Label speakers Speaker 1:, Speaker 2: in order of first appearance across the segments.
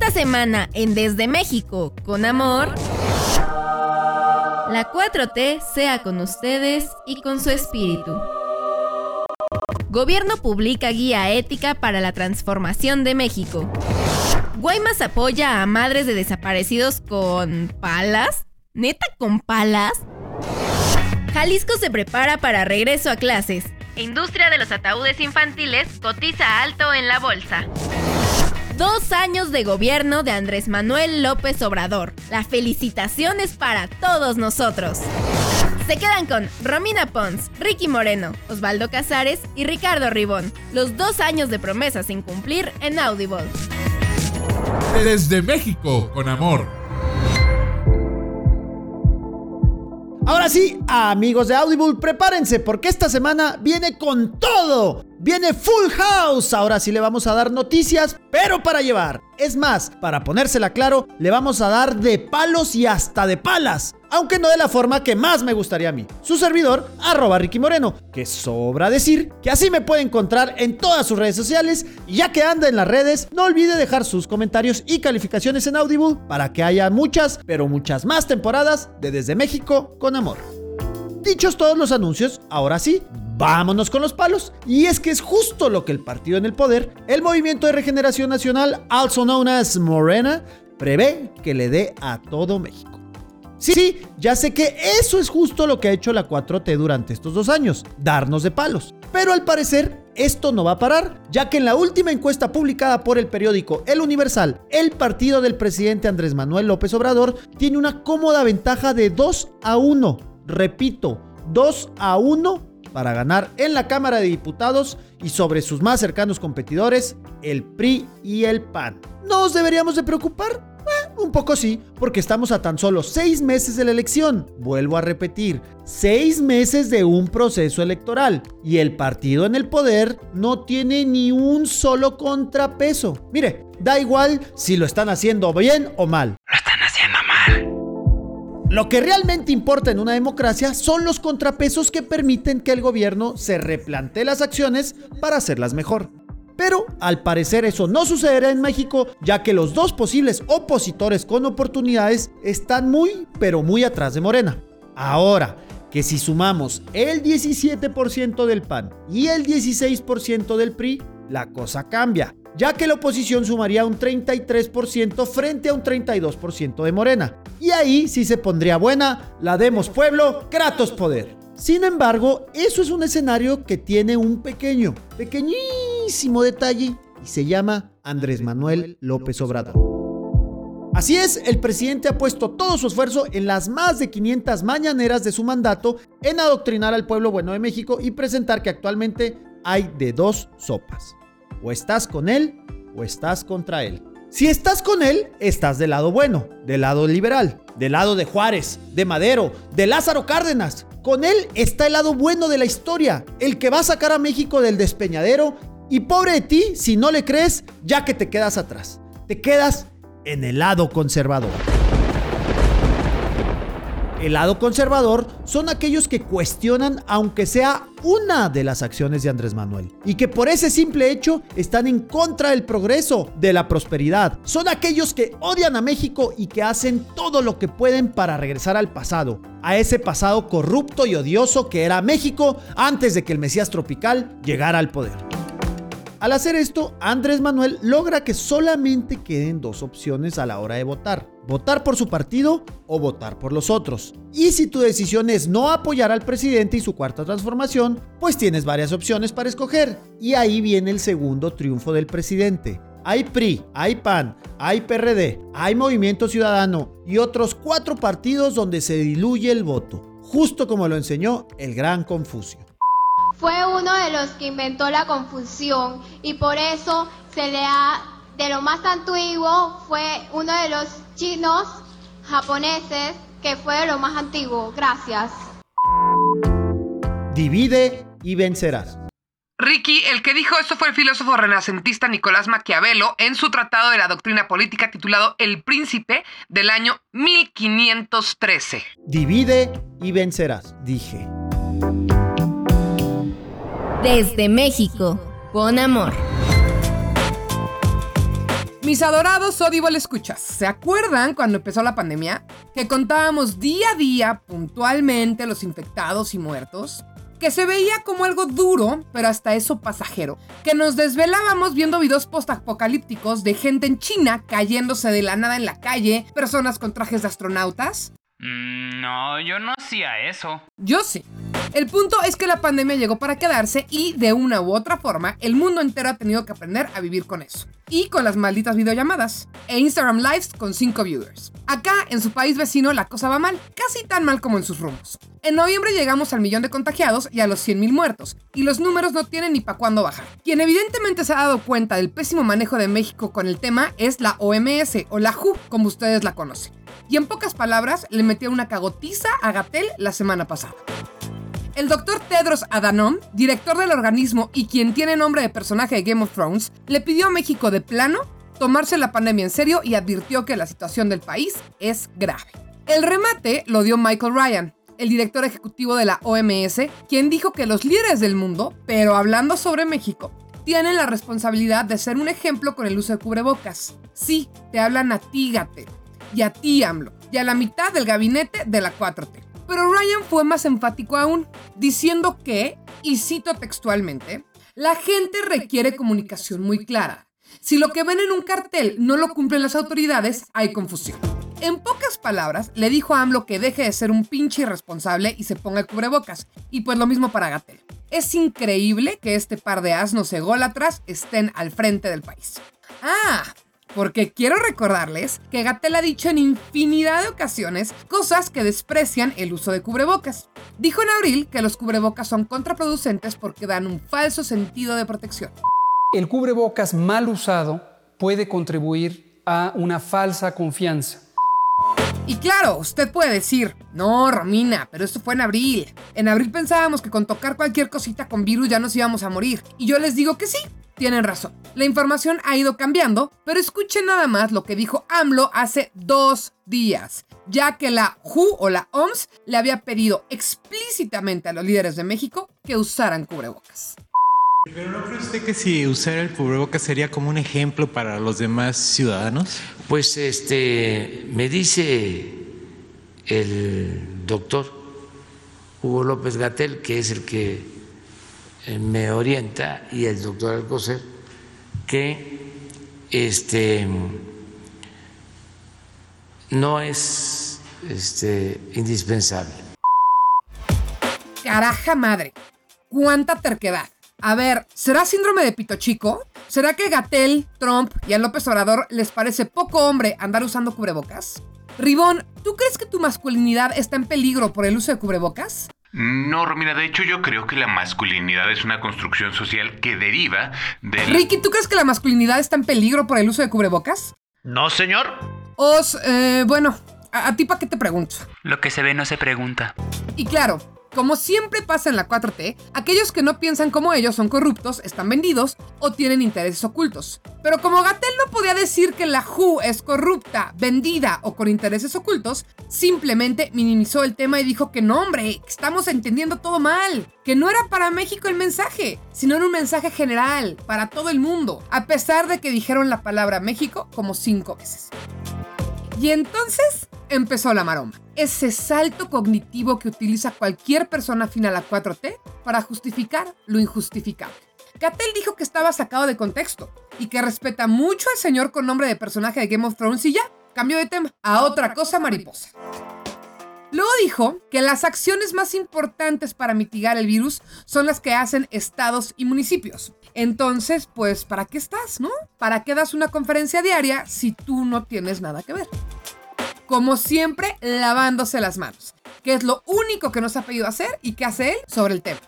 Speaker 1: Esta semana en Desde México con amor. La 4T sea con ustedes y con su espíritu. Gobierno publica guía ética para la transformación de México. Guaymas apoya a madres de desaparecidos con palas. ¿Neta con palas? Jalisco se prepara para regreso a clases. Industria de los ataúdes infantiles cotiza alto en la bolsa. Dos años de gobierno de Andrés Manuel López Obrador. La felicitación es para todos nosotros. Se quedan con Romina Pons, Ricky Moreno, Osvaldo Casares y Ricardo Ribón. Los dos años de promesas sin cumplir en Audible.
Speaker 2: Desde México con amor.
Speaker 3: Ahora sí, amigos de Audible, prepárense porque esta semana viene con todo. Viene Full House. Ahora sí le vamos a dar noticias, pero para llevar. Es más, para ponérsela claro, le vamos a dar de palos y hasta de palas. Aunque no de la forma que más me gustaría a mí. Su servidor, arroba Ricky Moreno, que sobra decir que así me puede encontrar en todas sus redes sociales. Y ya que anda en las redes, no olvide dejar sus comentarios y calificaciones en Audible para que haya muchas, pero muchas más temporadas de Desde México con Amor. Dichos todos los anuncios, ahora sí, vámonos con los palos. Y es que es justo lo que el partido en el poder, el Movimiento de Regeneración Nacional, also known as Morena, prevé que le dé a todo México. Sí, sí, ya sé que eso es justo lo que ha hecho la 4T durante estos dos años, darnos de palos. Pero al parecer esto no va a parar, ya que en la última encuesta publicada por el periódico El Universal, el partido del presidente Andrés Manuel López Obrador tiene una cómoda ventaja de 2 a 1. Repito, 2 a 1 para ganar en la Cámara de Diputados y sobre sus más cercanos competidores, el PRI y el PAN. ¿Nos deberíamos de preocupar? Un poco sí, porque estamos a tan solo seis meses de la elección. Vuelvo a repetir, seis meses de un proceso electoral. Y el partido en el poder no tiene ni un solo contrapeso. Mire, da igual si lo están haciendo bien o mal.
Speaker 4: Lo están haciendo mal.
Speaker 3: Lo que realmente importa en una democracia son los contrapesos que permiten que el gobierno se replantee las acciones para hacerlas mejor. Pero al parecer eso no sucederá en México, ya que los dos posibles opositores con oportunidades están muy, pero muy atrás de Morena. Ahora, que si sumamos el 17% del PAN y el 16% del PRI, la cosa cambia, ya que la oposición sumaría un 33% frente a un 32% de Morena. Y ahí sí se pondría buena la Demos Pueblo, Kratos Poder. Sin embargo, eso es un escenario que tiene un pequeño, pequeñísimo detalle y se llama Andrés Manuel López Obrador. Así es, el presidente ha puesto todo su esfuerzo en las más de 500 mañaneras de su mandato en adoctrinar al pueblo bueno de México y presentar que actualmente hay de dos sopas. O estás con él o estás contra él. Si estás con él, estás del lado bueno, del lado liberal, del lado de Juárez, de Madero, de Lázaro Cárdenas. Con él está el lado bueno de la historia, el que va a sacar a México del despeñadero. Y pobre de ti si no le crees, ya que te quedas atrás. Te quedas en el lado conservador. El lado conservador son aquellos que cuestionan aunque sea una de las acciones de Andrés Manuel y que por ese simple hecho están en contra del progreso, de la prosperidad. Son aquellos que odian a México y que hacen todo lo que pueden para regresar al pasado, a ese pasado corrupto y odioso que era México antes de que el Mesías tropical llegara al poder. Al hacer esto, Andrés Manuel logra que solamente queden dos opciones a la hora de votar. Votar por su partido o votar por los otros. Y si tu decisión es no apoyar al presidente y su cuarta transformación, pues tienes varias opciones para escoger. Y ahí viene el segundo triunfo del presidente. Hay PRI, hay PAN, hay PRD, hay Movimiento Ciudadano y otros cuatro partidos donde se diluye el voto, justo como lo enseñó el gran Confucio.
Speaker 5: Fue uno de los que inventó la confusión y por eso se le ha, de lo más antiguo, fue uno de los chinos japoneses que fue de lo más antiguo. Gracias.
Speaker 3: Divide y vencerás.
Speaker 6: Ricky, el que dijo esto fue el filósofo renacentista Nicolás Maquiavelo en su tratado de la doctrina política titulado El Príncipe del año 1513.
Speaker 3: Divide y vencerás, dije.
Speaker 1: Desde México, con amor.
Speaker 6: Mis adorados Audible escuchas, ¿se acuerdan cuando empezó la pandemia? Que contábamos día a día puntualmente los infectados y muertos que se veía como algo duro, pero hasta eso pasajero, que nos desvelábamos viendo videos postapocalípticos de gente en China cayéndose de la nada en la calle, personas con trajes de astronautas.
Speaker 7: Mm, no, yo no hacía eso.
Speaker 6: Yo sí. El punto es que la pandemia llegó para quedarse y de una u otra forma el mundo entero ha tenido que aprender a vivir con eso. Y con las malditas videollamadas e Instagram Lives con 5 viewers. Acá, en su país vecino, la cosa va mal, casi tan mal como en sus rumos. En noviembre llegamos al millón de contagiados y a los 100.000 muertos, y los números no tienen ni para cuándo bajar. Quien evidentemente se ha dado cuenta del pésimo manejo de México con el tema es la OMS o la WHO, como ustedes la conocen. Y en pocas palabras, le metió una cagotiza a Gatel la semana pasada. El doctor Tedros Adhanom, director del organismo y quien tiene nombre de personaje de Game of Thrones, le pidió a México de plano tomarse la pandemia en serio y advirtió que la situación del país es grave. El remate lo dio Michael Ryan, el director ejecutivo de la OMS, quien dijo que los líderes del mundo, pero hablando sobre México, tienen la responsabilidad de ser un ejemplo con el uso de cubrebocas. Sí, te hablan a ti, Gatel, y a ti, AMLO, y a la mitad del gabinete de la 4T. Pero Ryan fue más enfático aún, diciendo que, y cito textualmente, la gente requiere comunicación muy clara. Si lo que ven en un cartel no lo cumplen las autoridades, hay confusión. En pocas palabras, le dijo a AMLO que deje de ser un pinche irresponsable y se ponga el cubrebocas. Y pues lo mismo para Gatel. Es increíble que este par de asnos ególatras estén al frente del país. Ah, porque quiero recordarles que Gatel ha dicho en infinidad de ocasiones cosas que desprecian el uso de cubrebocas. Dijo en abril que los cubrebocas son contraproducentes porque dan un falso sentido de protección.
Speaker 8: El cubrebocas mal usado puede contribuir a una falsa confianza.
Speaker 6: Y claro, usted puede decir, no, Romina, pero esto fue en abril. En abril pensábamos que con tocar cualquier cosita con virus ya nos íbamos a morir. Y yo les digo que sí, tienen razón. La información ha ido cambiando, pero escuchen nada más lo que dijo AMLO hace dos días, ya que la WHO o la OMS le había pedido explícitamente a los líderes de México que usaran cubrebocas.
Speaker 9: ¿Pero no cree usted que si usara el cubrebocas sería como un ejemplo para los demás ciudadanos?
Speaker 4: Pues este me dice el doctor Hugo López Gatel, que es el que eh, me orienta, y el doctor Alcocer, que este no es este, indispensable.
Speaker 6: Caraja madre, cuánta terquedad. A ver, ¿será síndrome de pito chico? ¿Será que Gatel, Trump y a López Obrador les parece poco hombre andar usando cubrebocas? Ribón, ¿tú crees que tu masculinidad está en peligro por el uso de cubrebocas?
Speaker 10: No, Romina, de hecho yo creo que la masculinidad es una construcción social que deriva de...
Speaker 6: Ricky, ¿tú crees que la masculinidad está en peligro por el uso de cubrebocas?
Speaker 7: No, señor.
Speaker 6: Os, eh, bueno, ¿a, a ti para qué te pregunto?
Speaker 7: Lo que se ve no se pregunta.
Speaker 6: Y claro, como siempre pasa en la 4T, aquellos que no piensan como ellos son corruptos, están vendidos o tienen intereses ocultos. Pero como Gatel no podía decir que la WHO es corrupta, vendida o con intereses ocultos, simplemente minimizó el tema y dijo que no, hombre, estamos entendiendo todo mal, que no era para México el mensaje, sino era un mensaje general, para todo el mundo, a pesar de que dijeron la palabra México como cinco veces. Y entonces empezó la maroma. Ese salto cognitivo que utiliza cualquier persona afín a la 4T para justificar lo injustificable. Gatel dijo que estaba sacado de contexto y que respeta mucho al señor con nombre de personaje de Game of Thrones y ya, cambió de tema a otra cosa mariposa. Luego dijo que las acciones más importantes para mitigar el virus son las que hacen estados y municipios. Entonces, pues, ¿para qué estás, no? ¿Para qué das una conferencia diaria si tú no tienes nada que ver? Como siempre, lavándose las manos, que es lo único que nos ha pedido hacer y que hace él sobre el tema.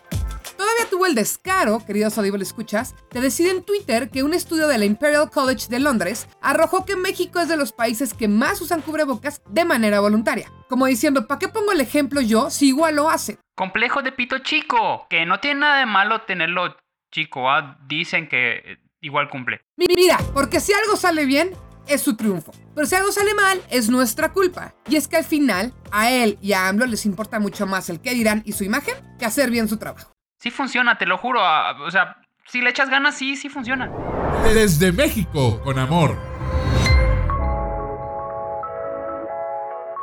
Speaker 6: Toda todavía tuvo el descaro, queridos Audible escuchas, de decir en Twitter que un estudio de la Imperial College de Londres arrojó que México es de los países que más usan cubrebocas de manera voluntaria. Como diciendo, ¿para qué pongo el ejemplo yo si igual lo hacen?
Speaker 7: Complejo de pito chico, que no tiene nada de malo tenerlo chico, ¿ah? dicen que eh, igual cumple.
Speaker 6: Mira, porque si algo sale bien, es su triunfo. Pero si algo sale mal, es nuestra culpa. Y es que al final, a él y a AMLO les importa mucho más el qué dirán y su imagen que hacer bien su trabajo.
Speaker 7: Sí funciona, te lo juro. O sea, si le echas ganas, sí, sí funciona.
Speaker 2: Desde México, con amor.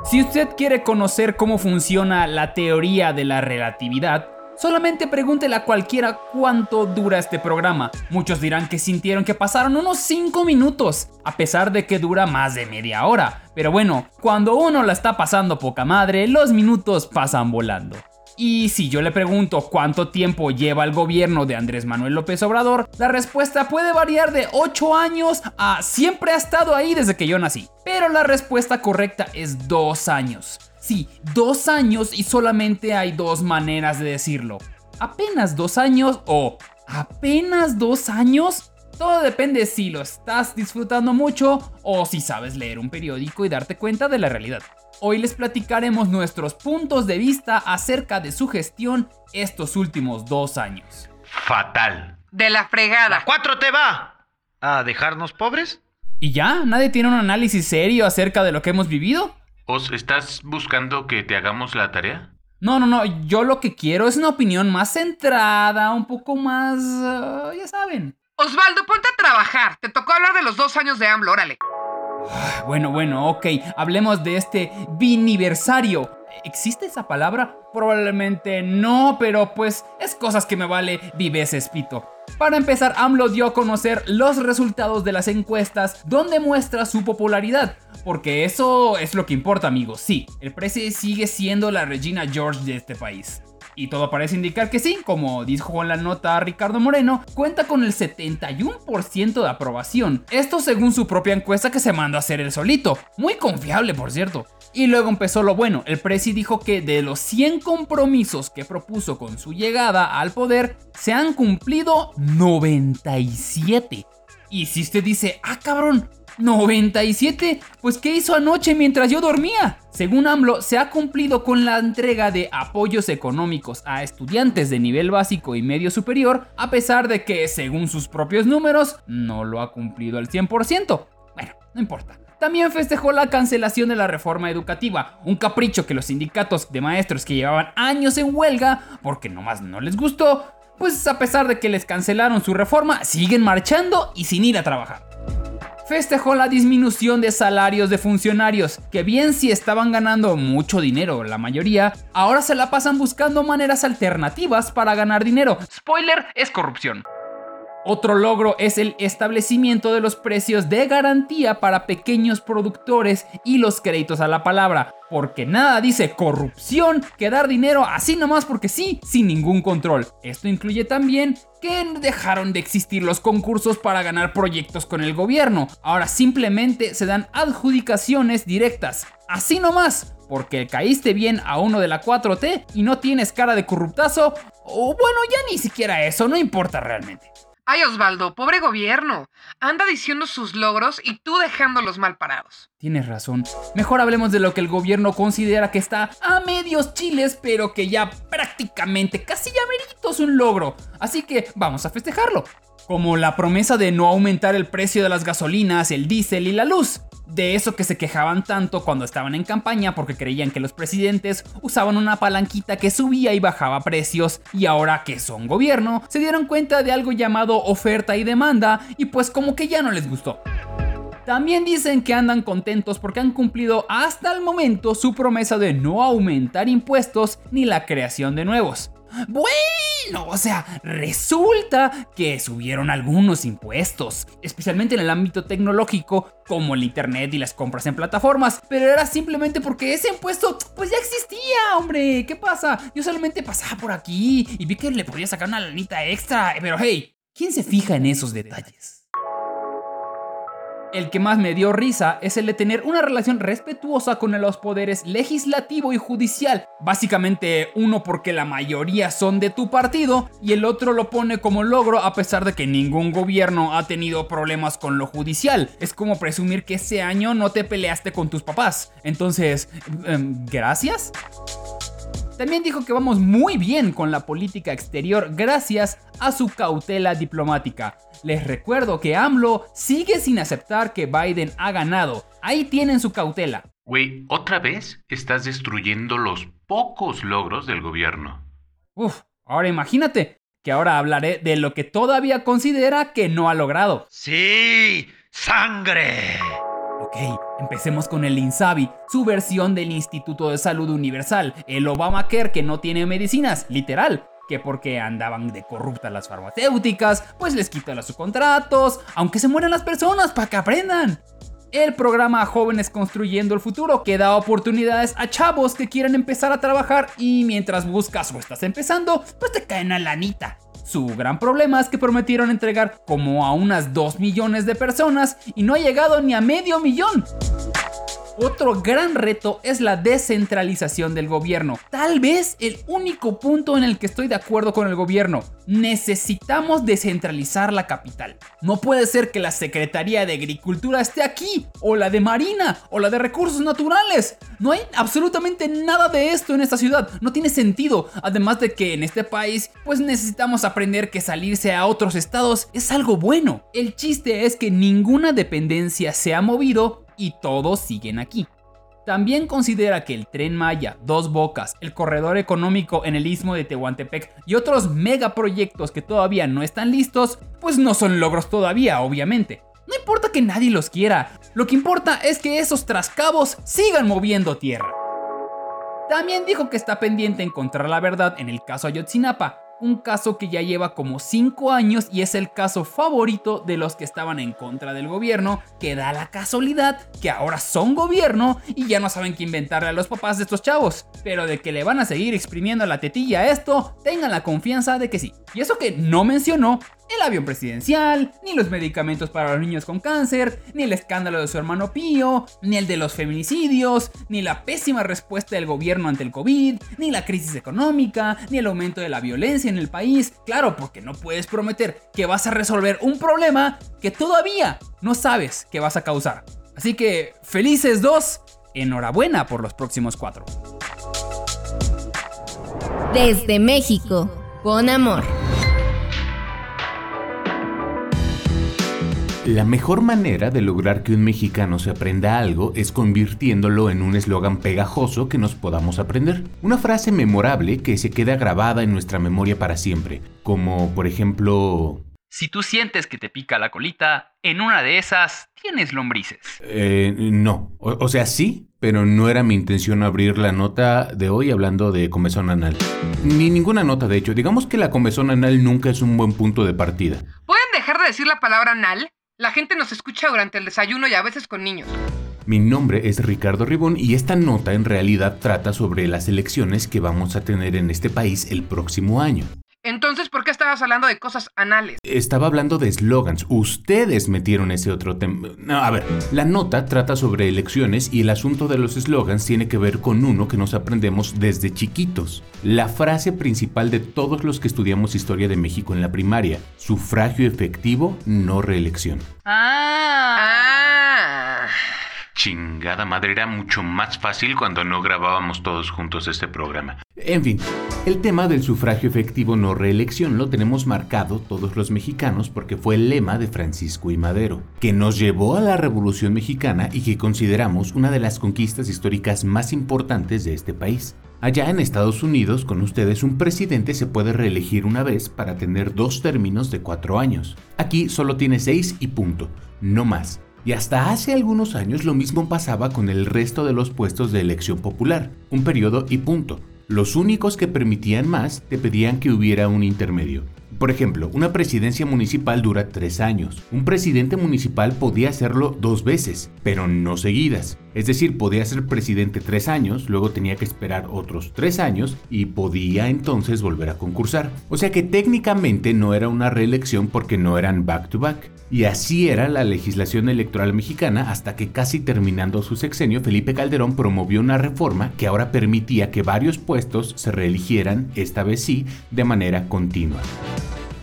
Speaker 11: Si usted quiere conocer cómo funciona la teoría de la relatividad, solamente pregúntele a cualquiera cuánto dura este programa. Muchos dirán que sintieron que pasaron unos 5 minutos, a pesar de que dura más de media hora. Pero bueno, cuando uno la está pasando poca madre, los minutos pasan volando. Y si yo le pregunto cuánto tiempo lleva el gobierno de Andrés Manuel López Obrador, la respuesta puede variar de 8 años a siempre ha estado ahí desde que yo nací. Pero la respuesta correcta es 2 años. Sí, 2 años y solamente hay dos maneras de decirlo. Apenas 2 años o apenas 2 años. Todo depende si lo estás disfrutando mucho o si sabes leer un periódico y darte cuenta de la realidad. Hoy les platicaremos nuestros puntos de vista acerca de su gestión estos últimos dos años.
Speaker 10: Fatal.
Speaker 6: De la fregada.
Speaker 12: ¿Cuatro te va? ¿A dejarnos pobres?
Speaker 11: ¿Y ya? ¿Nadie tiene un análisis serio acerca de lo que hemos vivido?
Speaker 10: ¿Os estás buscando que te hagamos la tarea?
Speaker 11: No, no, no, yo lo que quiero es una opinión más centrada, un poco más... ah, ya saben.
Speaker 6: Osvaldo, ponte a trabajar. Te tocó hablar de los dos años de AMLO, órale.
Speaker 11: Bueno, bueno, ok, hablemos de este biniversario. ¿Existe esa palabra? Probablemente no, pero pues es cosas que me vale viveces, pito. Para empezar, AMLO dio a conocer los resultados de las encuestas donde muestra su popularidad. Porque eso es lo que importa, amigos. Sí, el presidente sigue siendo la Regina George de este país. Y todo parece indicar que sí, como dijo en la nota Ricardo Moreno, cuenta con el 71% de aprobación. Esto según su propia encuesta que se mandó a hacer el solito. Muy confiable, por cierto. Y luego empezó lo bueno. El presi dijo que de los 100 compromisos que propuso con su llegada al poder, se han cumplido 97. Y si usted dice, ah cabrón, 97, pues ¿qué hizo anoche mientras yo dormía? Según AMLO, se ha cumplido con la entrega de apoyos económicos a estudiantes de nivel básico y medio superior, a pesar de que, según sus propios números, no lo ha cumplido al 100%. Bueno, no importa. También festejó la cancelación de la reforma educativa, un capricho que los sindicatos de maestros que llevaban años en huelga, porque nomás no les gustó, pues a pesar de que les cancelaron su reforma, siguen marchando y sin ir a trabajar festejó la disminución de salarios de funcionarios, que bien si estaban ganando mucho dinero la mayoría, ahora se la pasan buscando maneras alternativas para ganar dinero. Spoiler, es corrupción. Otro logro es el establecimiento de los precios de garantía para pequeños productores y los créditos a la palabra, porque nada dice corrupción que dar dinero así nomás porque sí, sin ningún control. Esto incluye también que dejaron de existir los concursos para ganar proyectos con el gobierno, ahora simplemente se dan adjudicaciones directas, así nomás. Porque caíste bien a uno de la 4T y no tienes cara de corruptazo, o bueno, ya ni siquiera eso, no importa realmente.
Speaker 6: Ay, Osvaldo, pobre gobierno. Anda diciendo sus logros y tú dejándolos mal parados.
Speaker 11: Tienes razón. Mejor hablemos de lo que el gobierno considera que está a medios chiles, pero que ya prácticamente, casi ya merito es un logro. Así que vamos a festejarlo. Como la promesa de no aumentar el precio de las gasolinas, el diésel y la luz. De eso que se quejaban tanto cuando estaban en campaña porque creían que los presidentes usaban una palanquita que subía y bajaba precios y ahora que son gobierno se dieron cuenta de algo llamado oferta y demanda y pues como que ya no les gustó. También dicen que andan contentos porque han cumplido hasta el momento su promesa de no aumentar impuestos ni la creación de nuevos. Bueno, o sea, resulta que subieron algunos impuestos, especialmente en el ámbito tecnológico, como el internet y las compras en plataformas, pero era simplemente porque ese impuesto pues ya existía, hombre, ¿qué pasa? Yo solamente pasaba por aquí y vi que le podía sacar una lanita extra, pero hey, ¿quién se fija en esos detalles? El que más me dio risa es el de tener una relación respetuosa con los poderes legislativo y judicial. Básicamente uno porque la mayoría son de tu partido y el otro lo pone como logro a pesar de que ningún gobierno ha tenido problemas con lo judicial. Es como presumir que ese año no te peleaste con tus papás. Entonces, em, ¿gracias? También dijo que vamos muy bien con la política exterior gracias a su cautela diplomática. Les recuerdo que AMLO sigue sin aceptar que Biden ha ganado. Ahí tienen su cautela.
Speaker 10: Güey, otra vez estás destruyendo los pocos logros del gobierno.
Speaker 11: Uf, ahora imagínate que ahora hablaré de lo que todavía considera que no ha logrado.
Speaker 12: Sí, sangre.
Speaker 11: Ok, empecemos con el INSABI, su versión del Instituto de Salud Universal, el Obamacare que no tiene medicinas, literal. Que porque andaban de corruptas las farmacéuticas, pues les quita los contratos, aunque se mueran las personas para que aprendan. El programa Jóvenes Construyendo el Futuro que da oportunidades a chavos que quieren empezar a trabajar y mientras buscas o estás empezando, pues te caen a lanita. Su gran problema es que prometieron entregar como a unas 2 millones de personas y no ha llegado ni a medio millón. Otro gran reto es la descentralización del gobierno. Tal vez el único punto en el que estoy de acuerdo con el gobierno. Necesitamos descentralizar la capital. No puede ser que la Secretaría de Agricultura esté aquí, o la de Marina, o la de Recursos Naturales. No hay absolutamente nada de esto en esta ciudad. No tiene sentido. Además de que en este país, pues necesitamos aprender que salirse a otros estados es algo bueno. El chiste es que ninguna dependencia se ha movido y todos siguen aquí. También considera que el tren Maya, Dos Bocas, el corredor económico en el istmo de Tehuantepec y otros megaproyectos que todavía no están listos, pues no son logros todavía, obviamente. No importa que nadie los quiera, lo que importa es que esos trascabos sigan moviendo tierra. También dijo que está pendiente encontrar la verdad en el caso Ayotzinapa, un caso que ya lleva como 5 años y es el caso favorito de los que estaban en contra del gobierno, que da la casualidad que ahora son gobierno y ya no saben qué inventarle a los papás de estos chavos. Pero de que le van a seguir exprimiendo la tetilla a esto, tengan la confianza de que sí. Y eso que no mencionó el avión presidencial, ni los medicamentos para los niños con cáncer, ni el escándalo de su hermano Pío, ni el de los feminicidios, ni la pésima respuesta del gobierno ante el COVID, ni la crisis económica, ni el aumento de la violencia en el país. Claro, porque no puedes prometer que vas a resolver un problema que todavía no sabes que vas a causar. Así que, felices dos, enhorabuena por los próximos cuatro.
Speaker 1: Desde México, con amor.
Speaker 10: La mejor manera de lograr que un mexicano se aprenda algo es convirtiéndolo en un eslogan pegajoso que nos podamos aprender. Una frase memorable que se queda grabada en nuestra memoria para siempre, como por ejemplo...
Speaker 7: Si tú sientes que te pica la colita, en una de esas tienes lombrices.
Speaker 10: Eh, no, o, o sea, sí, pero no era mi intención abrir la nota de hoy hablando de comezón anal. Ni ninguna nota, de hecho. Digamos que la comezón anal nunca es un buen punto de partida.
Speaker 6: ¿Pueden dejar de decir la palabra anal? La gente nos escucha durante el desayuno y a veces con niños.
Speaker 10: Mi nombre es Ricardo Ribón y esta nota en realidad trata sobre las elecciones que vamos a tener en este país el próximo año.
Speaker 6: Entonces, ¿por qué estabas hablando de cosas anales?
Speaker 10: Estaba hablando de slogans. Ustedes metieron ese otro tema. No, a ver, la nota trata sobre elecciones y el asunto de los slogans tiene que ver con uno que nos aprendemos desde chiquitos. La frase principal de todos los que estudiamos historia de México en la primaria: sufragio efectivo, no reelección.
Speaker 6: Ah.
Speaker 10: Chingada madre, era mucho más fácil cuando no grabábamos todos juntos este programa. En fin, el tema del sufragio efectivo no reelección lo tenemos marcado todos los mexicanos porque fue el lema de Francisco y Madero, que nos llevó a la Revolución Mexicana y que consideramos una de las conquistas históricas más importantes de este país. Allá en Estados Unidos, con ustedes, un presidente se puede reelegir una vez para tener dos términos de cuatro años. Aquí solo tiene seis y punto, no más. Y hasta hace algunos años lo mismo pasaba con el resto de los puestos de elección popular, un periodo y punto. Los únicos que permitían más te pedían que hubiera un intermedio. Por ejemplo, una presidencia municipal dura tres años. Un presidente municipal podía hacerlo dos veces, pero no seguidas. Es decir, podía ser presidente tres años, luego tenía que esperar otros tres años y podía entonces volver a concursar. O sea que técnicamente no era una reelección porque no eran back to back. Y así era la legislación electoral mexicana hasta que casi terminando su sexenio, Felipe Calderón promovió una reforma que ahora permitía que varios puestos se reeligieran, esta vez sí, de manera continua.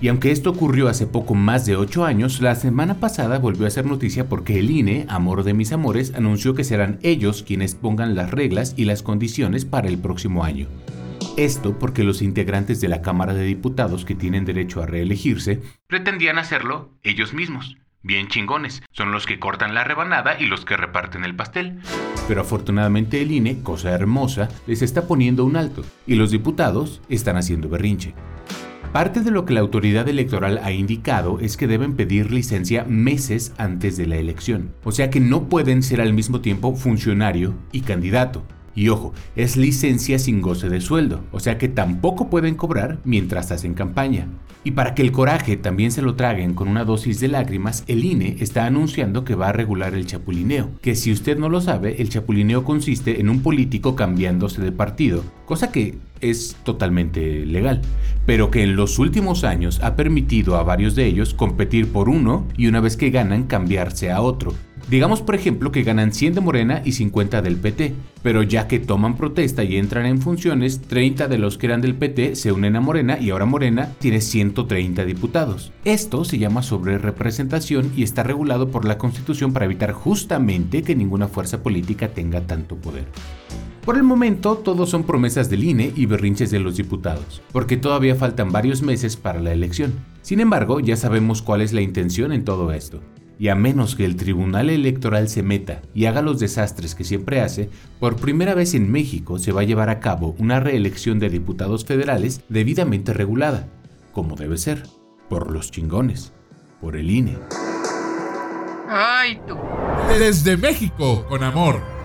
Speaker 10: Y aunque esto ocurrió hace poco más de 8 años, la semana pasada volvió a ser noticia porque el INE, amor de mis amores, anunció que serán ellos quienes pongan las reglas y las condiciones para el próximo año. Esto porque los integrantes de la Cámara de Diputados que tienen derecho a reelegirse pretendían hacerlo ellos mismos. Bien chingones, son los que cortan la rebanada y los que reparten el pastel. Pero afortunadamente el INE, cosa hermosa, les está poniendo un alto y los diputados están haciendo berrinche. Parte de lo que la autoridad electoral ha indicado es que deben pedir licencia meses antes de la elección, o sea que no pueden ser al mismo tiempo funcionario y candidato. Y ojo, es licencia sin goce de sueldo, o sea que tampoco pueden cobrar mientras hacen campaña. Y para que el coraje también se lo traguen con una dosis de lágrimas, el INE está anunciando que va a regular el chapulineo, que si usted no lo sabe, el chapulineo consiste en un político cambiándose de partido, cosa que es totalmente legal, pero que en los últimos años ha permitido a varios de ellos competir por uno y una vez que ganan cambiarse a otro. Digamos por ejemplo que ganan 100 de Morena y 50 del PT, pero ya que toman protesta y entran en funciones, 30 de los que eran del PT se unen a Morena y ahora Morena tiene 130 diputados. Esto se llama sobre representación y está regulado por la Constitución para evitar justamente que ninguna fuerza política tenga tanto poder. Por el momento, todos son promesas del INE y berrinches de los diputados, porque todavía faltan varios meses para la elección. Sin embargo, ya sabemos cuál es la intención en todo esto. Y a menos que el Tribunal Electoral se meta y haga los desastres que siempre hace, por primera vez en México se va a llevar a cabo una reelección de diputados federales debidamente regulada, como debe ser, por los chingones, por el INE.
Speaker 2: ¡Ay, tú! Desde México, con amor.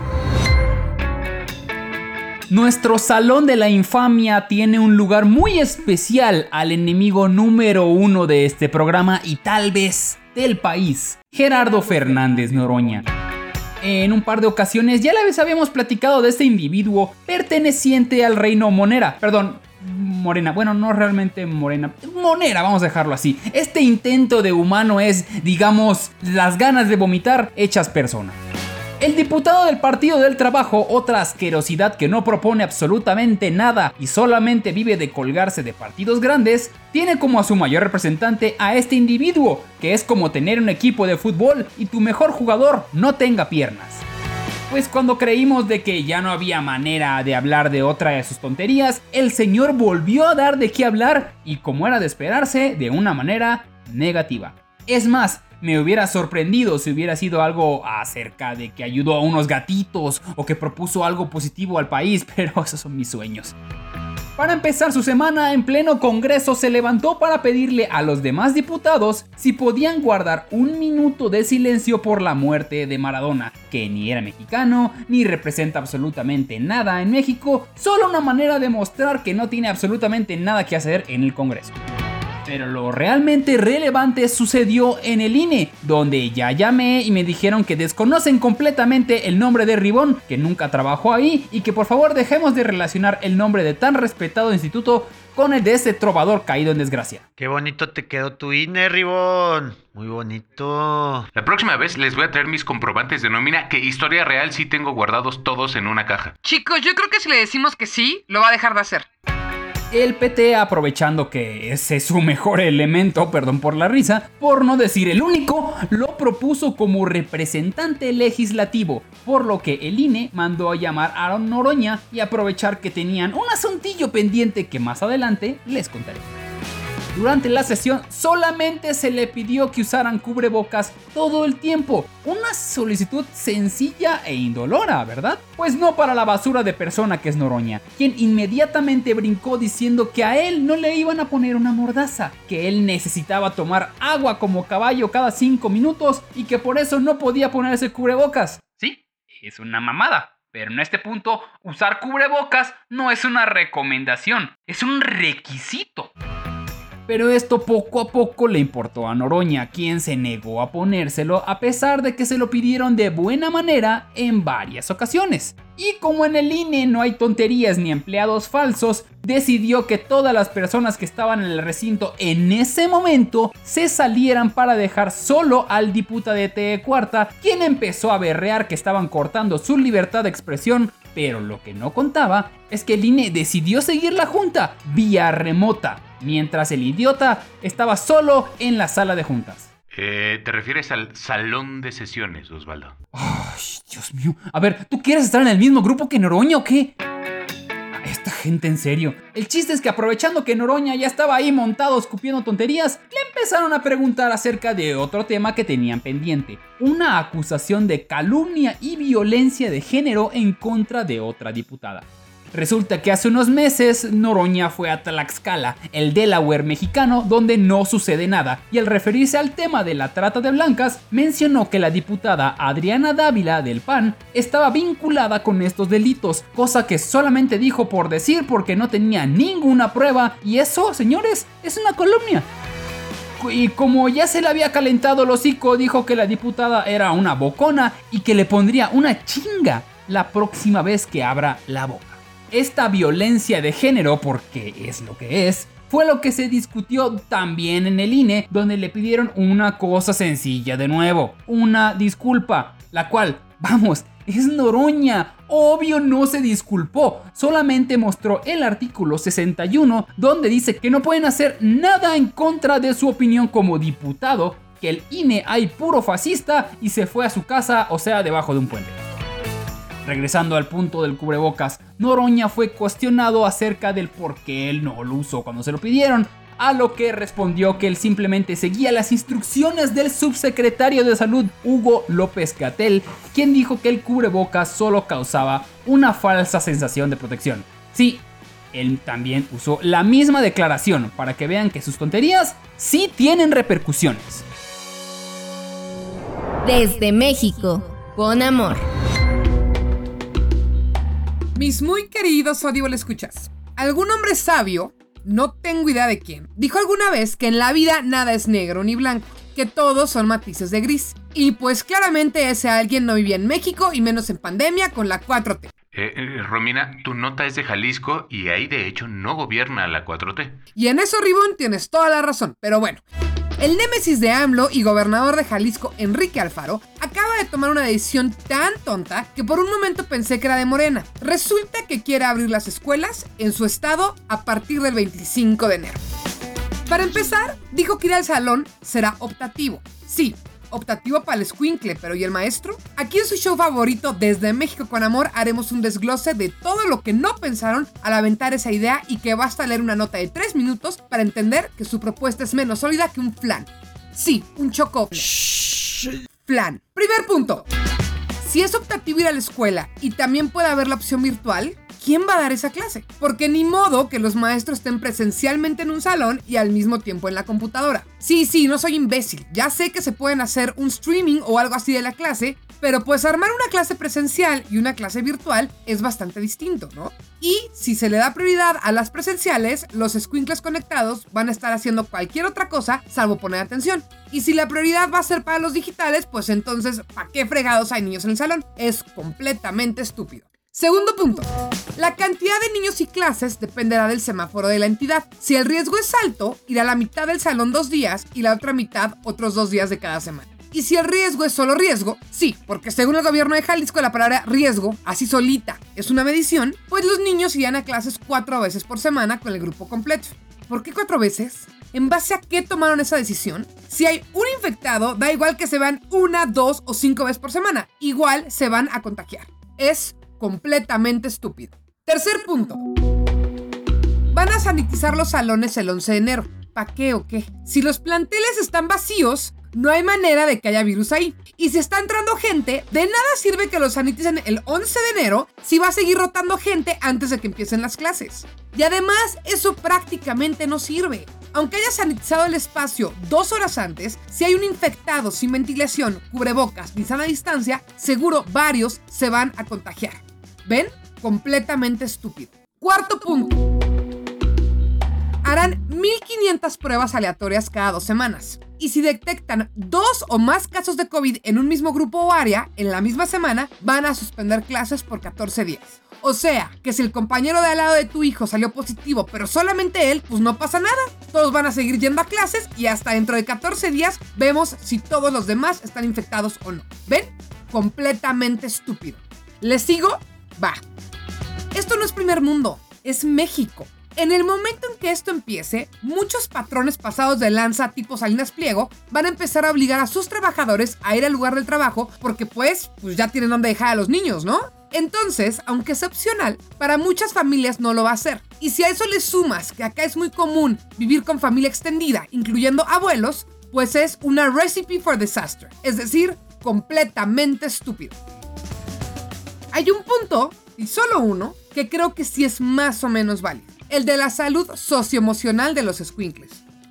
Speaker 11: Nuestro Salón de la Infamia tiene un lugar muy especial al enemigo número uno de este programa y tal vez del país, Gerardo Fernández Noroña. En un par de ocasiones ya la vez habíamos platicado de este individuo perteneciente al reino Monera, perdón, Morena, bueno, no realmente Morena, Monera, vamos a dejarlo así. Este intento de humano es, digamos, las ganas de vomitar hechas persona. El diputado del Partido del Trabajo, otra asquerosidad que no propone absolutamente nada y solamente vive de colgarse de partidos grandes, tiene como a su mayor representante a este individuo, que es como tener un equipo de fútbol y tu mejor jugador no tenga piernas. Pues cuando creímos de que ya no había manera de hablar de otra de sus tonterías, el señor volvió a dar de qué hablar y como era de esperarse, de una manera negativa. Es más, me hubiera sorprendido si hubiera sido algo acerca de que ayudó a unos gatitos o que propuso algo positivo al país, pero esos son mis sueños. Para empezar su semana en pleno Congreso se levantó para pedirle a los demás diputados si podían guardar un minuto de silencio por la muerte de Maradona, que ni era mexicano, ni representa absolutamente nada en México, solo una manera de mostrar que no tiene absolutamente nada que hacer en el Congreso. Pero lo realmente relevante sucedió en el INE, donde ya llamé y me dijeron que desconocen completamente el nombre de Ribón, que nunca trabajó ahí, y que por favor dejemos de relacionar el nombre de tan respetado instituto con el de ese trovador caído en desgracia.
Speaker 12: Qué bonito te quedó tu INE, Ribón. Muy bonito.
Speaker 10: La próxima vez les voy a traer mis comprobantes de nómina que historia real sí tengo guardados todos en una caja.
Speaker 6: Chicos, yo creo que si le decimos que sí, lo va a dejar de hacer.
Speaker 11: El PT, aprovechando que ese es su mejor elemento, perdón por la risa, por no decir el único, lo propuso como representante legislativo, por lo que el INE mandó a llamar a Noroña y aprovechar que tenían un asuntillo pendiente que más adelante les contaré. Durante la sesión solamente se le pidió que usaran cubrebocas todo el tiempo. Una solicitud sencilla e indolora, ¿verdad? Pues no para la basura de persona que es Noroña, quien inmediatamente brincó diciendo que a él no le iban a poner una mordaza, que él necesitaba tomar agua como caballo cada 5 minutos y que por eso no podía ponerse cubrebocas. Sí, es una mamada. Pero en este punto, usar cubrebocas no es una recomendación, es un requisito. Pero esto poco a poco le importó a Noroña, quien se negó a ponérselo a pesar de que se lo pidieron de buena manera en varias ocasiones. Y como en el INE no hay tonterías ni empleados falsos, decidió que todas las personas que estaban en el recinto en ese momento se salieran para dejar solo al diputado de Cuarta, quien empezó a berrear que estaban cortando su libertad de expresión pero lo que no contaba es que el INE decidió seguir la junta vía remota, mientras el idiota estaba solo en la sala de juntas.
Speaker 10: Eh, ¿Te refieres al salón de sesiones, Osvaldo?
Speaker 11: Ay, Dios mío. A ver, ¿tú quieres estar en el mismo grupo que Noroña o qué? Esta gente en serio. El chiste es que aprovechando que Noroña ya estaba ahí montado escupiendo tonterías, le empezaron a preguntar acerca de otro tema que tenían pendiente. Una acusación de calumnia y violencia de género en contra de otra diputada. Resulta que hace unos meses Noroña fue a Tlaxcala, el Delaware mexicano, donde no sucede nada, y al referirse al tema de la trata de blancas, mencionó que la diputada Adriana Dávila del PAN estaba vinculada con estos delitos, cosa que solamente dijo por decir porque no tenía ninguna prueba, y eso, señores, es una calumnia. Y como ya se le había calentado el hocico, dijo que la diputada era una bocona y que le pondría una chinga la próxima vez que abra la boca. Esta violencia de género, porque es lo que es, fue lo que se discutió también en el INE, donde le pidieron una cosa sencilla de nuevo, una disculpa, la cual, vamos, es Noroña. Obvio no se disculpó, solamente mostró el artículo 61 donde dice que no pueden hacer nada en contra de su opinión como diputado, que el INE hay puro fascista y se fue a su casa, o sea, debajo de un puente. Regresando al punto del cubrebocas, Noroña fue cuestionado acerca del por qué él no lo usó cuando se lo pidieron, a lo que respondió que él simplemente seguía las instrucciones del subsecretario de salud Hugo López Gatel, quien dijo que el cubrebocas solo causaba una falsa sensación de protección. Sí, él también usó la misma declaración para que vean que sus tonterías sí tienen repercusiones.
Speaker 1: Desde México, con amor.
Speaker 6: Mis muy queridos Audible escuchas. Algún hombre sabio, no tengo idea de quién, dijo alguna vez que en la vida nada es negro ni blanco, que todos son matices de gris. Y pues claramente ese alguien no vivía en México y menos en pandemia con la 4T.
Speaker 10: Eh, eh, Romina, tu nota es de Jalisco y ahí de hecho no gobierna la 4T.
Speaker 6: Y en eso, Ribón, tienes toda la razón. Pero bueno, el némesis de AMLO y gobernador de Jalisco, Enrique Alfaro, acaba de tomar una decisión tan tonta que por un momento pensé que era de Morena. Resulta que quiere abrir las escuelas en su estado a partir del 25 de enero. Para empezar, dijo que ir al salón será optativo. Sí, optativo para el squinkle, pero ¿y el maestro? Aquí en su show favorito, Desde México con Amor, haremos un desglose de todo lo que no pensaron al aventar esa idea y que basta leer una nota de 3 minutos para entender que su propuesta es menos sólida que un flan. Sí, un choco flan. Primer punto. Si es optativo ir a la escuela y también puede haber la opción virtual, ¿quién va a dar esa clase? Porque ni modo que los maestros estén presencialmente en un salón y al mismo tiempo en la computadora. Sí, sí, no soy imbécil. Ya sé que se pueden hacer un streaming o algo así de la clase, pero pues armar una clase presencial y una clase virtual es bastante distinto, ¿no? Y si se le da prioridad a las presenciales, los squinkles conectados van a estar haciendo cualquier otra cosa salvo poner atención. Y si la prioridad va a ser para los digitales, pues entonces, ¿para qué fregados hay niños en el salón? Es completamente estúpido. Segundo punto. La cantidad de niños y clases dependerá del semáforo de la entidad. Si el riesgo es alto, irá la mitad del salón dos días y la otra mitad otros dos días de cada semana. Y si el riesgo es solo riesgo, sí, porque según el gobierno de Jalisco la palabra riesgo, así solita, es una medición, pues los niños irían a clases cuatro veces por semana con el grupo completo. ¿Por qué cuatro veces? ¿En base a qué tomaron esa decisión? Si hay un infectado, da igual que se van una, dos o cinco veces por semana, igual se van a contagiar. Es completamente estúpido. Tercer punto. Van a sanitizar los salones el 11 de enero. ¿Para qué o qué? Si los planteles están vacíos, no hay manera de que haya virus ahí. Y si está entrando gente, de nada sirve que los saniticen el 11 de enero si va a seguir rotando gente antes de que empiecen las clases. Y además, eso prácticamente no sirve. Aunque haya sanitizado el espacio dos horas antes, si hay un infectado sin ventilación, cubrebocas ni sana distancia, seguro varios se van a contagiar. ¿Ven? Completamente estúpido. Cuarto punto. harán 1500 pruebas aleatorias cada dos semanas. Y si detectan dos o más casos de COVID en un mismo grupo o área en la misma semana, van a suspender clases por 14 días. O sea, que si el compañero de al lado de tu hijo salió positivo, pero solamente él, pues no pasa nada. Todos van a seguir yendo a clases y hasta dentro de 14 días vemos si todos los demás están infectados o no. ¿Ven? Completamente estúpido. ¿Les sigo? Va. Esto no es primer mundo, es México. En el momento en que esto empiece, muchos patrones pasados de lanza tipo Salinas Pliego van a empezar a obligar a sus trabajadores a ir al lugar del trabajo porque pues, pues ya tienen donde dejar a los niños, ¿no? Entonces, aunque es opcional, para muchas familias no lo va a hacer. Y si a eso le sumas que acá es muy común vivir con familia extendida, incluyendo abuelos, pues es una recipe for disaster, es decir, completamente estúpido. Hay un punto, y solo uno, que creo que sí es más o menos válido, el de la salud socioemocional de los squinkles.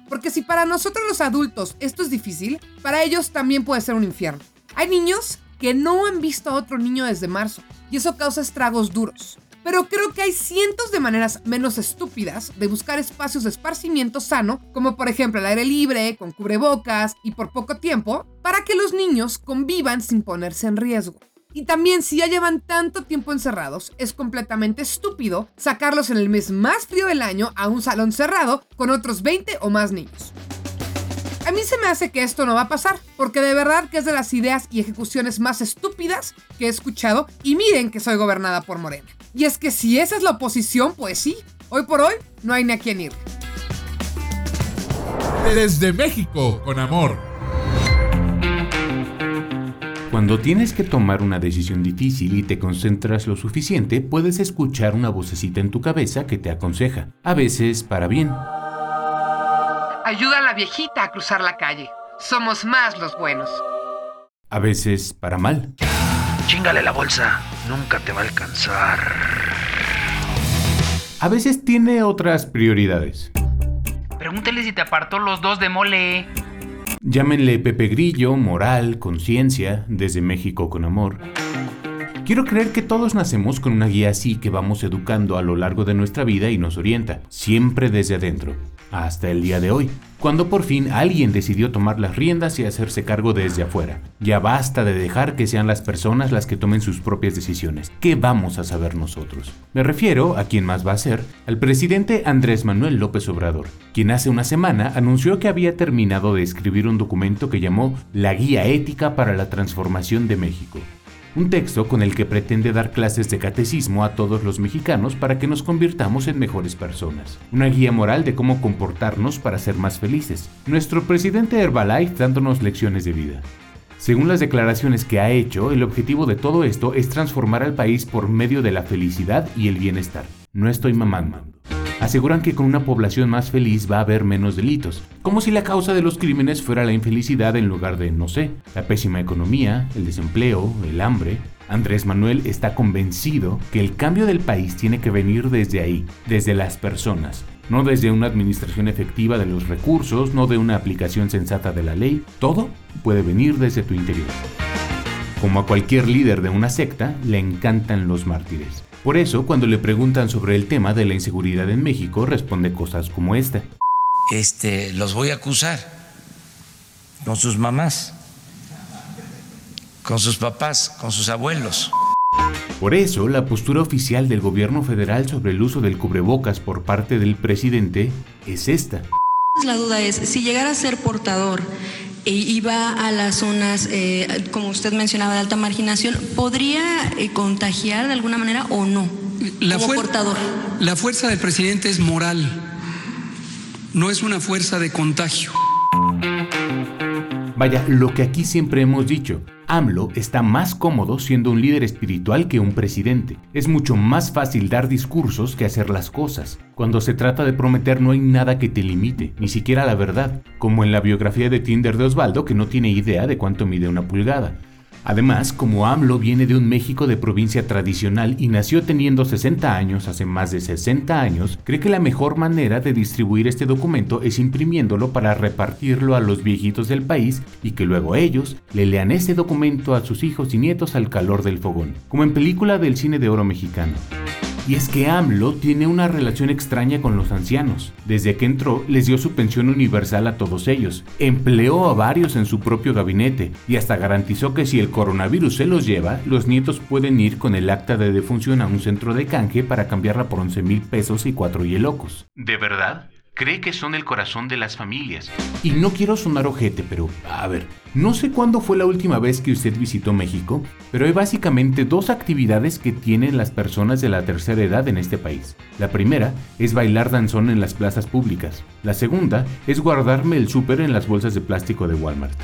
Speaker 6: Porque si para nosotros los adultos esto es difícil, para ellos también puede ser un infierno. Hay niños que no han visto a otro niño desde marzo, y eso causa estragos duros. Pero creo que hay cientos de maneras menos estúpidas de buscar espacios de esparcimiento sano, como por ejemplo el aire libre, con cubrebocas y por poco tiempo, para que los niños convivan sin ponerse en riesgo. Y también si ya llevan tanto tiempo encerrados, es completamente estúpido sacarlos en el mes más frío del año a un salón cerrado con otros 20 o más niños. A mí se me hace que esto no va a pasar, porque de verdad que es de las ideas y ejecuciones más estúpidas que he escuchado y miren que soy gobernada por Morena. Y es que si esa es la oposición, pues sí, hoy por hoy no hay ni a quién ir.
Speaker 2: Desde México, con amor.
Speaker 10: Cuando tienes que tomar una decisión difícil y te concentras lo suficiente, puedes escuchar una vocecita en tu cabeza que te aconseja, a veces para bien.
Speaker 6: Ayuda a la viejita a cruzar la calle. Somos más los buenos.
Speaker 10: A veces para mal.
Speaker 12: Chingale la bolsa, nunca te va a alcanzar.
Speaker 10: A veces tiene otras prioridades.
Speaker 7: Pregúntele si te apartó los dos de mole.
Speaker 10: Llámenle Pepe Grillo, moral, conciencia, desde México con amor. Quiero creer que todos nacemos con una guía así que vamos educando a lo largo de nuestra vida y nos orienta, siempre desde adentro hasta el día de hoy, cuando por fin alguien decidió tomar las riendas y hacerse cargo desde afuera. Ya basta de dejar que sean las personas las que tomen sus propias decisiones. ¿Qué vamos a saber nosotros? Me refiero a quien más va a ser, al presidente Andrés Manuel López Obrador, quien hace una semana anunció que había terminado de escribir un documento que llamó La Guía Ética para la Transformación de México un texto con el que pretende dar clases de catecismo a todos los mexicanos para que nos convirtamos en mejores personas. Una guía moral de cómo comportarnos para ser más felices. Nuestro presidente Herbalife dándonos lecciones de vida. Según las declaraciones que ha hecho, el objetivo de todo esto es transformar al país por medio de la felicidad y el bienestar. No estoy mamando aseguran que con una población más feliz va a haber menos delitos, como si la causa de los crímenes fuera la infelicidad en lugar de, no sé, la pésima economía, el desempleo, el hambre. Andrés Manuel está convencido que el cambio del país tiene que venir desde ahí, desde las personas, no desde una administración efectiva de los recursos, no de una aplicación sensata de la ley, todo puede venir desde tu interior. Como a cualquier líder de una secta, le encantan los mártires. Por eso, cuando le preguntan sobre el tema de la inseguridad en México, responde cosas como esta.
Speaker 4: Este, los voy a acusar con sus mamás, con sus papás, con sus abuelos.
Speaker 10: Por eso, la postura oficial del gobierno federal sobre el uso del cubrebocas por parte del presidente es esta.
Speaker 13: La duda es, si llegara a ser portador iba a las zonas, eh, como usted mencionaba, de alta marginación, ¿podría eh, contagiar de alguna manera o no?
Speaker 14: La,
Speaker 13: como portador.
Speaker 14: la fuerza del presidente es moral, no es una fuerza de contagio.
Speaker 10: Vaya, lo que aquí siempre hemos dicho, AMLO está más cómodo siendo un líder espiritual que un presidente. Es mucho más fácil dar discursos que hacer las cosas. Cuando se trata de prometer no hay nada que te limite, ni siquiera la verdad, como en la biografía de Tinder de Osvaldo que no tiene idea de cuánto mide una pulgada. Además, como AMLO viene de un México de provincia tradicional y nació teniendo 60 años hace más de 60 años, cree que la mejor manera de distribuir este documento es imprimiéndolo para repartirlo a los viejitos del país y que luego ellos le lean ese documento a sus hijos y nietos al calor del fogón, como en película del cine de oro mexicano. Y es que AMLO tiene una relación extraña con los ancianos. Desde que entró, les dio su pensión universal a todos ellos, empleó a varios en su propio gabinete y hasta garantizó que si el coronavirus se los lleva, los nietos pueden ir con el acta de defunción a un centro de canje para cambiarla por 11 mil pesos y cuatro hielocos. ¿De verdad? Cree que son el corazón de las familias. Y no quiero sonar ojete, pero a ver, no sé cuándo fue la última vez que usted visitó México, pero hay básicamente dos actividades que tienen las personas de la tercera edad en este país. La primera es bailar danzón en las plazas públicas. La segunda es guardarme el súper en las bolsas de plástico de Walmart.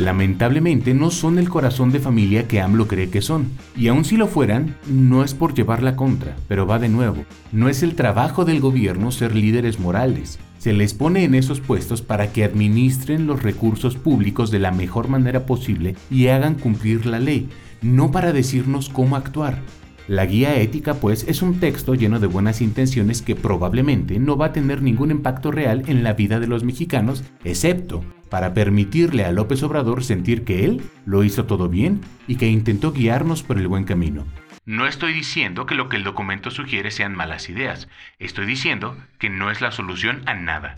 Speaker 10: Lamentablemente no son el corazón de familia que AMLO cree que son. Y aun si lo fueran, no es por llevar la contra, pero va de nuevo. No es el trabajo del gobierno ser líderes morales. Se les pone en esos puestos para que administren los recursos públicos de la mejor manera posible y hagan cumplir la ley, no para decirnos cómo actuar. La guía ética, pues, es un texto lleno de buenas intenciones que probablemente no va a tener ningún impacto real en la vida de los mexicanos, excepto para permitirle a López Obrador sentir que él lo hizo todo bien y que intentó guiarnos por el buen camino. No estoy diciendo que lo que el documento sugiere sean malas ideas, estoy diciendo que no es la solución a nada.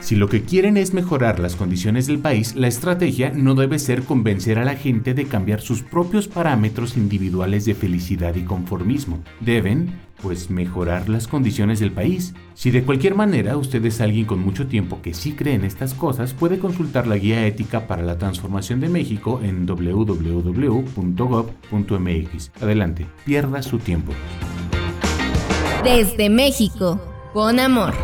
Speaker 10: Si lo que quieren es mejorar las condiciones del país, la estrategia no debe ser convencer a la gente de cambiar sus propios parámetros individuales de felicidad y conformismo. Deben, pues, mejorar las condiciones del país. Si de cualquier manera usted es alguien con mucho tiempo que sí cree en estas cosas, puede consultar la guía ética para la transformación de México en www.gov.mx. Adelante, pierda su tiempo.
Speaker 1: Desde México, con amor.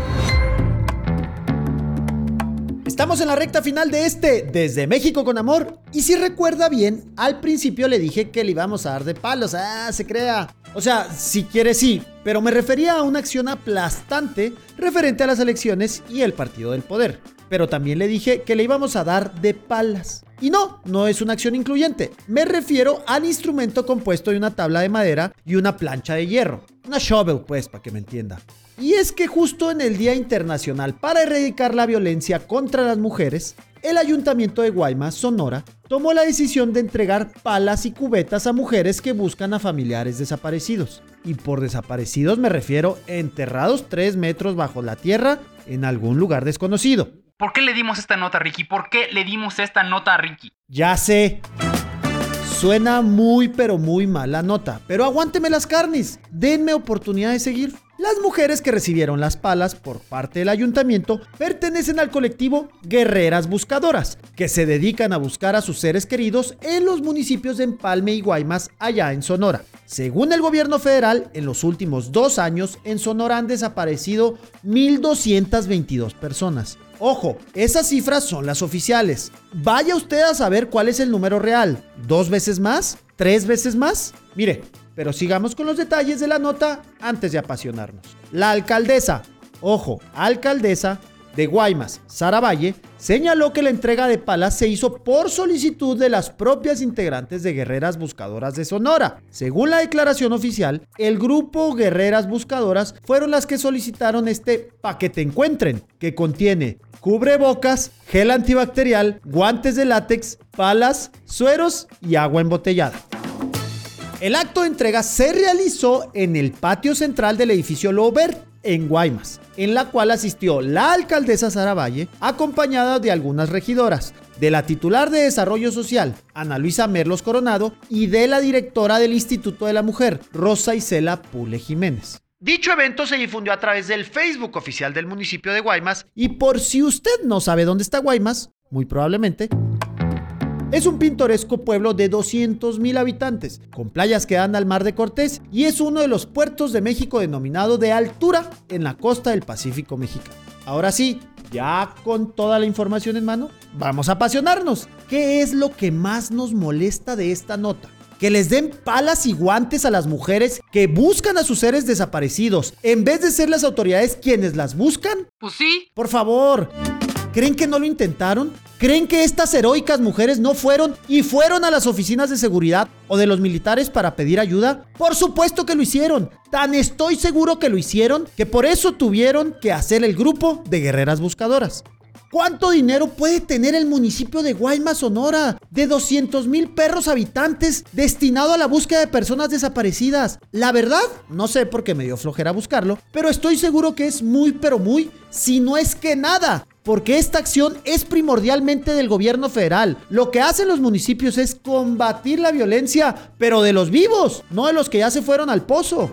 Speaker 3: Estamos en la recta final de este Desde México con Amor. Y si recuerda bien, al principio le dije que le íbamos a dar de palos. Ah, se crea. O sea, si quiere sí, pero me refería a una acción aplastante referente a las elecciones y el partido del poder. Pero también le dije que le íbamos a dar de palas. Y no, no es una acción incluyente. Me refiero al instrumento compuesto de una tabla de madera y una plancha de hierro. Una shovel, pues, para que me entienda. Y es que justo en el Día Internacional para erradicar la violencia contra las mujeres, el Ayuntamiento de Guaymas, Sonora, tomó la decisión de entregar palas y cubetas a mujeres que buscan a familiares desaparecidos. Y por desaparecidos me refiero enterrados 3 metros bajo la tierra en algún lugar desconocido.
Speaker 7: ¿Por qué le dimos esta nota a Ricky? ¿Por qué le dimos esta nota a Ricky?
Speaker 3: Ya sé. Suena muy pero muy mal la nota, pero aguánteme las carnes, denme oportunidad de seguir. Las mujeres que recibieron las palas por parte del ayuntamiento pertenecen al colectivo Guerreras Buscadoras, que se dedican a buscar a sus seres queridos en los municipios de Empalme y Guaymas, allá en Sonora. Según el gobierno federal, en los últimos dos años en Sonora han desaparecido 1.222 personas. Ojo, esas cifras son las oficiales. Vaya usted a saber cuál es el número real. ¿Dos veces más? ¿Tres veces más? Mire, pero sigamos con los detalles de la nota antes de apasionarnos. La alcaldesa, ojo, alcaldesa de Guaymas, Sara Valle, señaló que la entrega de palas se hizo por solicitud de las propias integrantes de Guerreras Buscadoras de Sonora. Según la declaración oficial, el grupo Guerreras Buscadoras fueron las que solicitaron este paquete encuentren, que contiene cubrebocas, gel antibacterial, guantes de látex, palas, sueros y agua embotellada. El acto de entrega se realizó en el patio central del edificio Lover en Guaymas, en la cual asistió la alcaldesa Sara Valle, acompañada de algunas regidoras, de la titular de Desarrollo Social, Ana Luisa Merlos Coronado, y de la directora del Instituto de la Mujer, Rosa Isela Pule Jiménez. Dicho evento se difundió a través del Facebook oficial del municipio de Guaymas y por si usted no sabe dónde está Guaymas, muy probablemente, es un pintoresco pueblo de 200.000 habitantes, con playas que dan al mar de Cortés y es uno de los puertos de México denominado de altura en la costa del Pacífico mexicano. Ahora sí, ya con toda la información en mano, vamos a apasionarnos. ¿Qué es lo que más nos molesta de esta nota? que les den palas y guantes a las mujeres que buscan a sus seres desaparecidos, en vez de ser las autoridades quienes las buscan?
Speaker 7: Pues sí.
Speaker 3: Por favor, ¿creen que no lo intentaron? ¿Creen que estas heroicas mujeres no fueron y fueron a las oficinas de seguridad o de los militares para pedir ayuda? Por supuesto que lo hicieron. Tan estoy seguro que lo hicieron que por eso tuvieron que hacer el grupo de guerreras buscadoras. ¿Cuánto dinero puede tener el municipio de Guaymas, Sonora? De 200 mil perros habitantes destinado a la búsqueda de personas desaparecidas. La verdad, no sé por qué me dio flojera buscarlo, pero estoy seguro que es muy, pero muy, si no es que nada. Porque esta acción es primordialmente del gobierno federal. Lo que hacen los municipios es combatir la violencia, pero de los vivos, no de los que ya se fueron al pozo.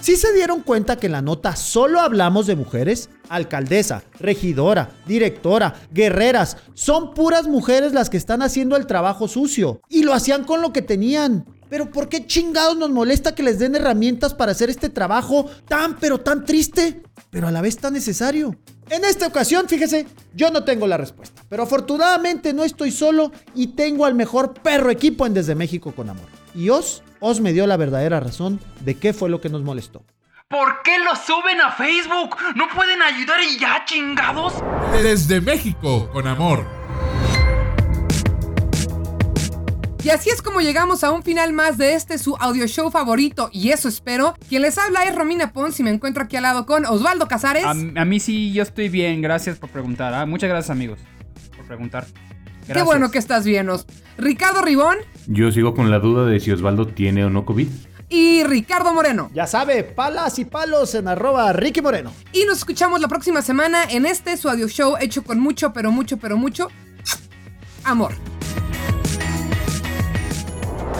Speaker 3: Si se dieron cuenta que en la nota solo hablamos de mujeres, alcaldesa, regidora, directora, guerreras, son puras mujeres las que están haciendo el trabajo sucio. Y lo hacían con lo que tenían. Pero ¿por qué chingados nos molesta que les den herramientas para hacer este trabajo tan pero tan triste, pero a la vez tan necesario? En esta ocasión, fíjese, yo no tengo la respuesta, pero afortunadamente no estoy solo y tengo al mejor perro equipo en Desde México con Amor. Y Os, Os me dio la verdadera razón de qué fue lo que nos molestó.
Speaker 7: ¿Por qué lo suben a Facebook? ¿No pueden ayudar y ya, chingados?
Speaker 2: Desde México con Amor.
Speaker 6: Y así es como llegamos a un final más de este su audio show favorito, y eso espero. Quien les habla es Romina Pons y me encuentro aquí al lado con Osvaldo Casares.
Speaker 11: A, a mí sí, yo estoy bien, gracias por preguntar. Ah, muchas gracias amigos por preguntar.
Speaker 6: Qué bueno que estás bien, Os. Ricardo Ribón
Speaker 10: Yo sigo con la duda de si Osvaldo tiene o no COVID.
Speaker 6: y Ricardo Moreno.
Speaker 3: Ya sabe, palas y palos en arroba Ricky Moreno.
Speaker 6: Y nos escuchamos la próxima semana en este su audio show hecho con mucho, pero mucho, pero mucho amor.